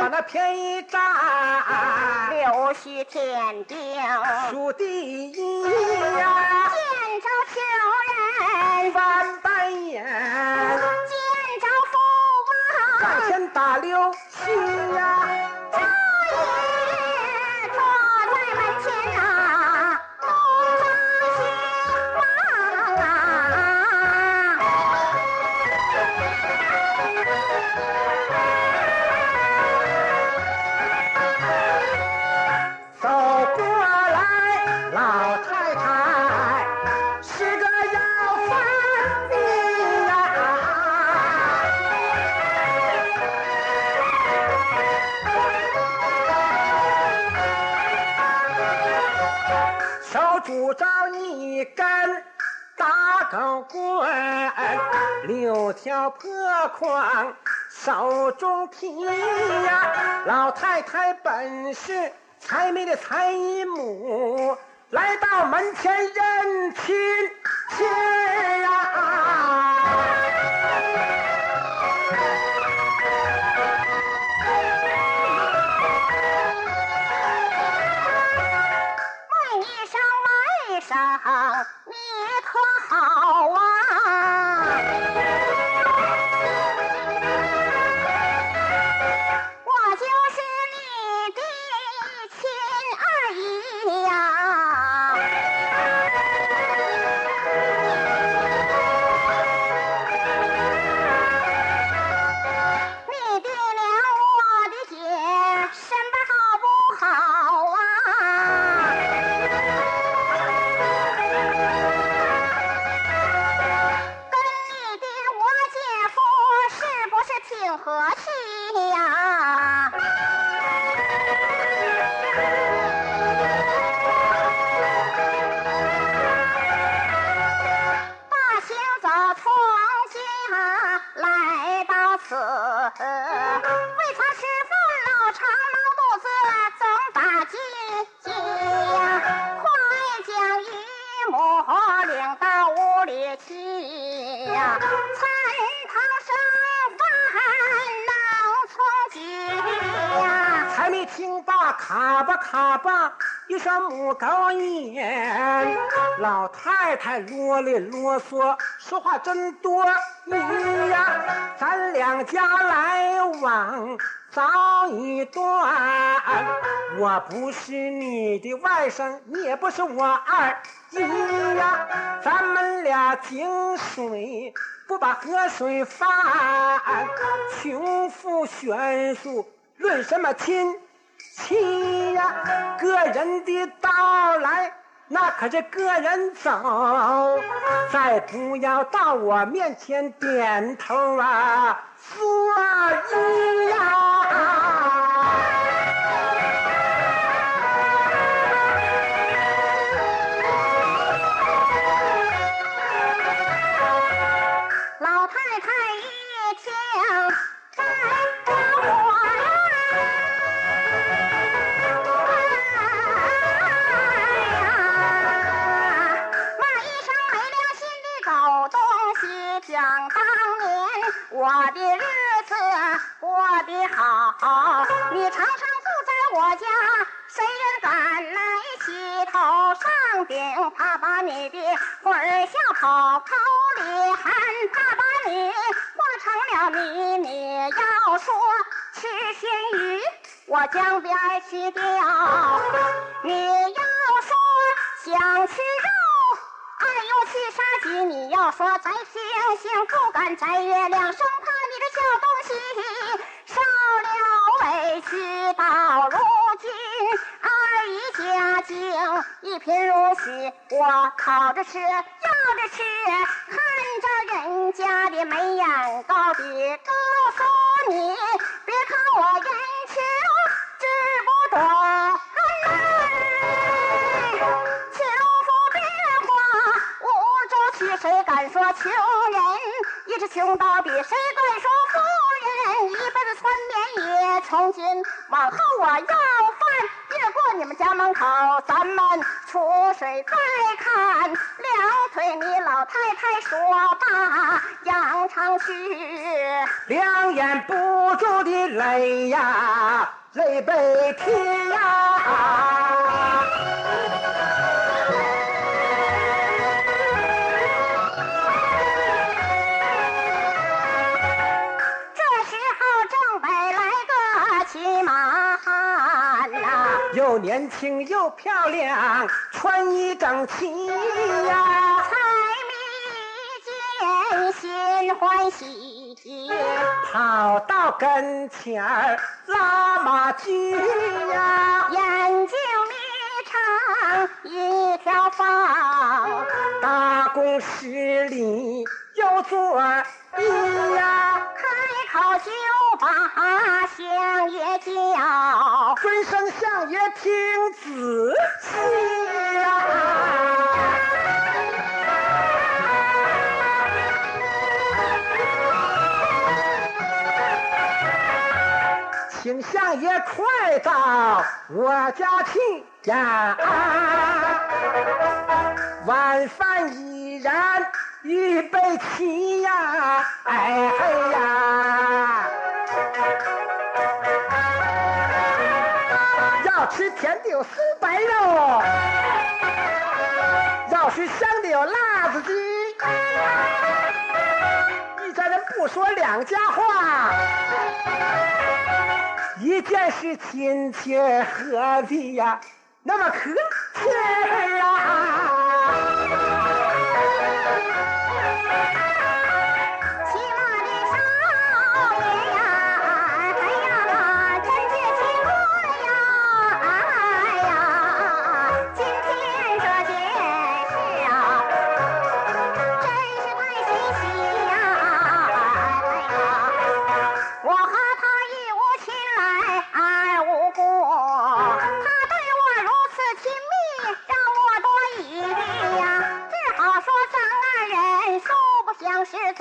把那便宜占，留须天定，数第一呀，见着穷人，翻白眼，见着富上翁，前打溜须呀，大钢棍，六条破筐手中提呀。老太太本是财迷的财一母，来到门前认亲亲呀。多好啊？骑马来到此，为他师父老长毛。卡吧卡吧，一声母狗眼。老太太啰里啰嗦，说话真多余呀。咱两家来往早已断，我不是你的外甥，你也不是我二姨呀。咱们俩井水不把河水犯，穷富悬殊。论什么亲七呀？个人的到来，那可是个人走。再不要到我面前点头啊，作揖呀！心的狗东西！想当年我的日子。过得好，你常常住在我家，谁人敢来洗头上顶？怕把你的魂儿笑跑口里喊，怕把你化成了泥。你要说吃鲜鱼，我江边去钓；你要说想吃肉。爱用去杀鸡，你要说摘星星，不敢摘月亮，生怕你这小东西受了委屈。到如今二姨家境一贫如洗，我靠着吃，要着吃，看着人家的眉眼高低，告诉你，别看我年轻知不懂。谁敢说穷人一直穷到底？谁敢说富人一辈子穿棉也从今往后我要饭越过你们家门口，咱们出水再看两腿，你老太太说罢扬长去。两眼不住的泪呀，泪被天呀。又年轻又漂亮，穿衣整齐呀。财迷见心欢喜，跑到跟前儿拉马驹呀，眼睛眯成一条缝，大公十里有座揖呀，开口啊相爷叫。尊声相爷听仔细呀。请相爷快到我家去呀！晚饭已然预备齐呀！哎嘿呀！要吃甜的有酥白肉，要吃香的有辣子鸡。一家人不说两家话。一件事亲切和的呀，那么可亲啊！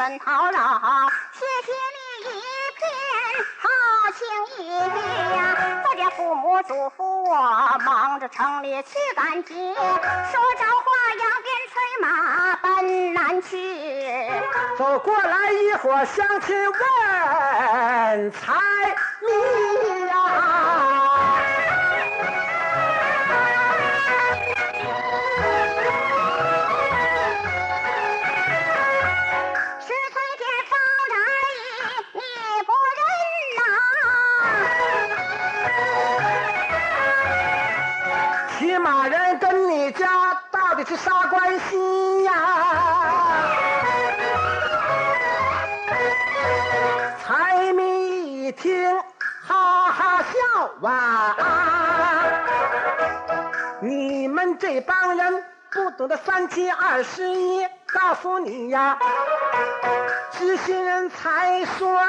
很，讨扰？谢谢你一片好情意呀！我家父母嘱咐我忙着城里去赶集，说着话扬鞭催马奔南去。走过来一伙乡亲问财迷家到底是啥关系呀？财迷一听，哈哈笑啊！你们这帮人不懂得三七二十一，告诉你呀，知心人才说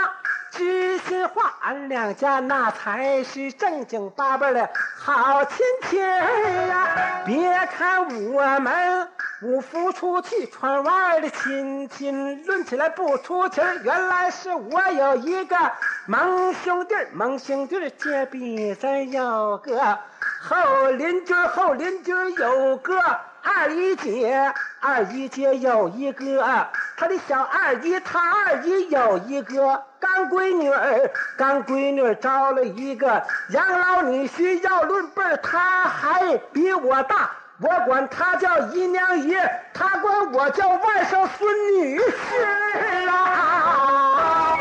知心话，俺两家那才是正经八百的好亲戚呀！别看我们五福出去串外的亲戚，论起来不出奇儿原来是我有一个蒙兄弟蒙，兄弟隔壁咱有个后邻居，后邻居有个二姨姐，二姨姐有一个，他的小二姨，他二姨有一个干闺女儿，干闺女儿招了一个养老女婿，要论辈儿，她还比我大。我管他叫姨娘爷，他管我叫外甥孙女婿啊！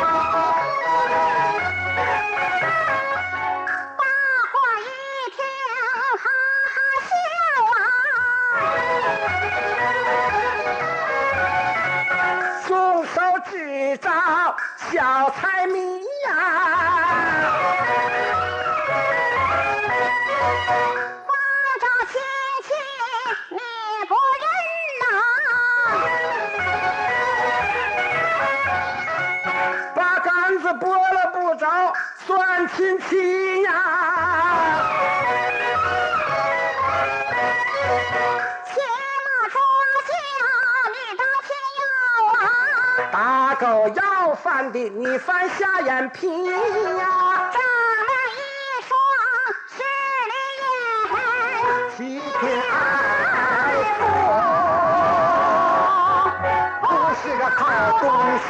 松手指着小财迷呀，光照亲戚你不认呐？把杆子拨了不着，算亲戚呀。有要饭的你翻瞎眼皮呀。这么一说是你欺骗我不是个好东西。